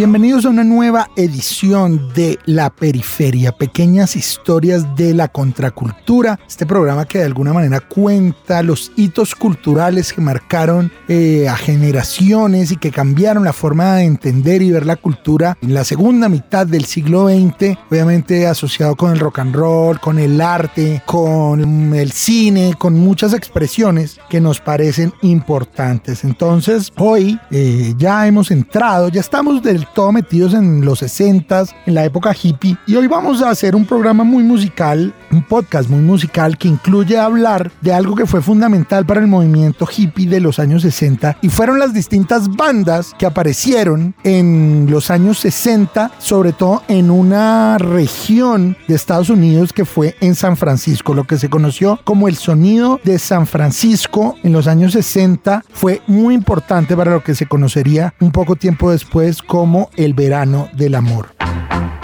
Bienvenidos a una nueva edición de La Periferia, pequeñas historias de la contracultura, este programa que de alguna manera cuenta los hitos culturales que marcaron eh, a generaciones y que cambiaron la forma de entender y ver la cultura en la segunda mitad del siglo XX, obviamente asociado con el rock and roll, con el arte, con el cine, con muchas expresiones que nos parecen importantes. Entonces, hoy eh, ya hemos entrado, ya estamos del todo metidos en los 60 en la época hippie. Y hoy vamos a hacer un programa muy musical, un podcast muy musical que incluye hablar de algo que fue fundamental para el movimiento hippie de los años 60 y fueron las distintas bandas que aparecieron en los años 60, sobre todo en una región de Estados Unidos que fue en San Francisco, lo que se conoció como el sonido de San Francisco en los años 60 fue muy importante para lo que se conocería un poco tiempo después como el verano del amor.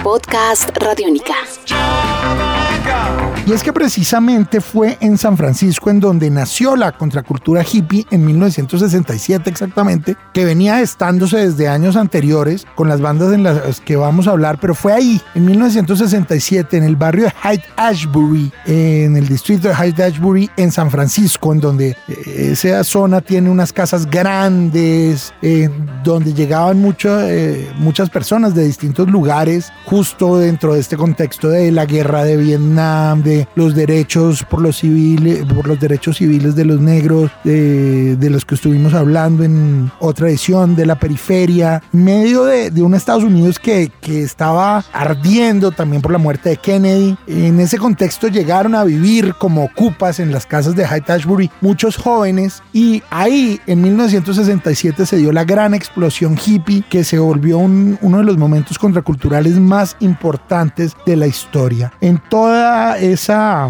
Podcast Radiónica. Y es que precisamente fue en San Francisco en donde nació la contracultura hippie en 1967 exactamente, que venía estándose desde años anteriores con las bandas en las que vamos a hablar, pero fue ahí, en 1967, en el barrio de Hyde Ashbury, en el distrito de Hyde Ashbury, en San Francisco, en donde eh, esa zona tiene unas casas grandes, donde llegaban eh, muchas personas de distintos lugares, justo dentro de este contexto de la guerra de Vietnam, de los derechos por los civiles, por los derechos civiles de los negros, de, los que estuvimos hablando en otra edición, de la periferia, medio de, un Estados Unidos que, que estaba ardiendo también por la muerte de Kennedy. En ese contexto llegaron a vivir como ocupas en las casas de High Ashbury muchos jóvenes y ahí en 1967 se dio la gran explosión hippie que se volvió uno de los momentos contraculturales más importantes de la historia. En toda esa esa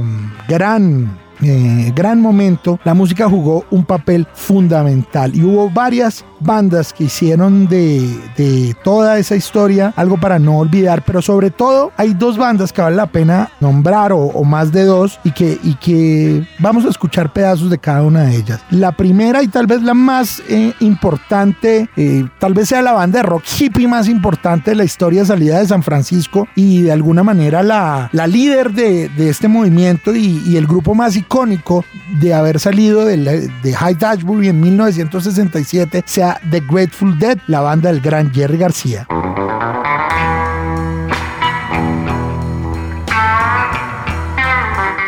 gran eh, gran momento, la música jugó un papel fundamental y hubo varias bandas que hicieron de, toda esa historia algo para no olvidar, pero sobre todo hay dos bandas que vale la pena nombrar o, más de dos y que, y que vamos a escuchar pedazos de cada una de ellas. La primera y tal vez la más eh, importante, eh, tal vez sea la banda de rock hippie más importante de la historia salida de San Francisco y de alguna manera la, la líder de, este movimiento y, y el grupo más icónico de haber salido de, de High en 1967 sea The Grateful Dead, la banda del gran Jerry García.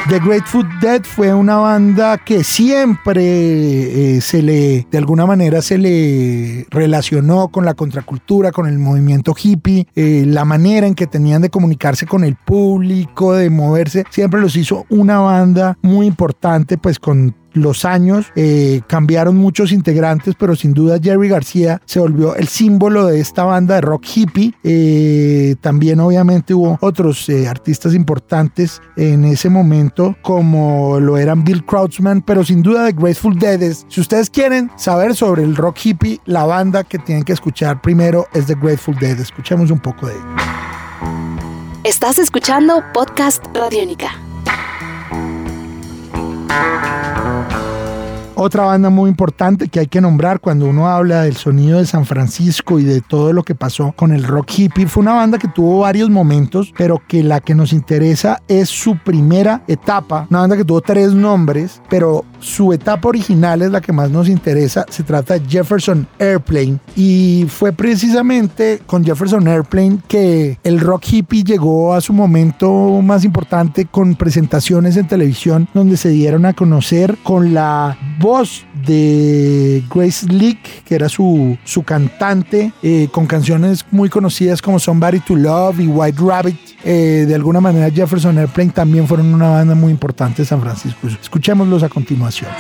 The Grateful Dead fue una banda que siempre eh, se le, de alguna manera, se le relacionó con la contracultura, con el movimiento hippie, eh, la manera en que tenían de comunicarse con el público, de moverse, siempre los hizo una banda muy importante, pues con los años eh, cambiaron muchos integrantes, pero sin duda Jerry García se volvió el símbolo de esta banda de rock hippie. Eh, también obviamente hubo otros eh, artistas importantes en ese momento, como lo eran Bill Krautzman, pero sin duda The Grateful Dead si ustedes quieren saber sobre el rock hippie, la banda que tienen que escuchar primero es The Grateful Dead. Escuchemos un poco de ello. Estás escuchando Podcast Radiónica. Otra banda muy importante que hay que nombrar cuando uno habla del sonido de San Francisco y de todo lo que pasó con el rock hippie fue una banda que tuvo varios momentos, pero que la que nos interesa es su primera etapa. Una banda que tuvo tres nombres, pero su etapa original es la que más nos interesa. Se trata de Jefferson Airplane y fue precisamente con Jefferson Airplane que el rock hippie llegó a su momento más importante con presentaciones en televisión donde se dieron a conocer con la voz de Grace Leak, que era su, su cantante, eh, con canciones muy conocidas como Somebody to Love y White Rabbit. Eh, de alguna manera Jefferson Airplane también fueron una banda muy importante de San Francisco. Escuchémoslos a continuación.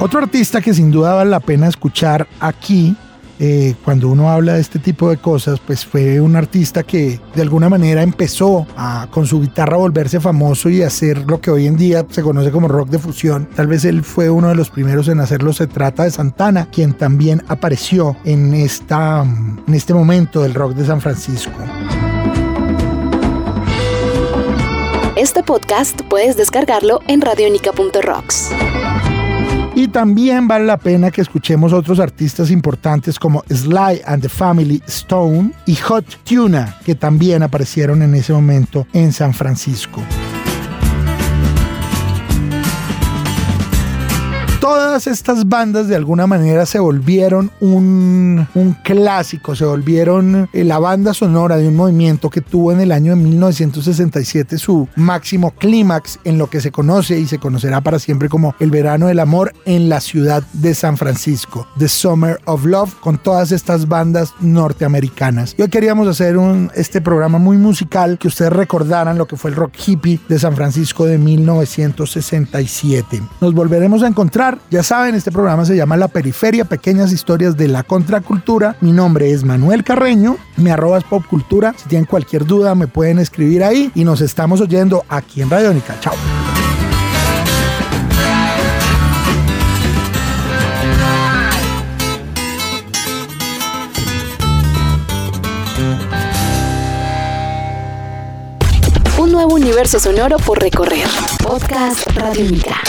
Otro artista que sin duda vale la pena escuchar aquí eh, cuando uno habla de este tipo de cosas, pues fue un artista que de alguna manera empezó a con su guitarra volverse famoso y hacer lo que hoy en día se conoce como rock de fusión. Tal vez él fue uno de los primeros en hacerlo. Se trata de Santana, quien también apareció en, esta, en este momento del rock de San Francisco. Este podcast puedes descargarlo en radionica.rocks. También vale la pena que escuchemos otros artistas importantes como Sly and the Family Stone y Hot Tuna, que también aparecieron en ese momento en San Francisco. Todas estas bandas de alguna manera se volvieron un, clásico, se volvieron eh, la banda sonora de un movimiento que tuvo en el año de 1967 su máximo clímax en lo que se conoce y se conocerá para siempre como el verano del amor en la ciudad de San Francisco, The Summer of Love, con todas estas bandas norteamericanas. Y hoy queríamos hacer un, este programa muy musical que ustedes recordaran lo que fue el rock hippie de San Francisco de 1967. Nos volveremos a encontrar ya saben, este programa se llama La Periferia, pequeñas historias de la contracultura. Mi nombre es Manuel Carreño, mi arroba es popcultura. Si tienen cualquier duda me pueden escribir ahí y nos estamos oyendo aquí en Radiónica. Chao. Nuevo universo sonoro por recorrer. Podcast Radiónica.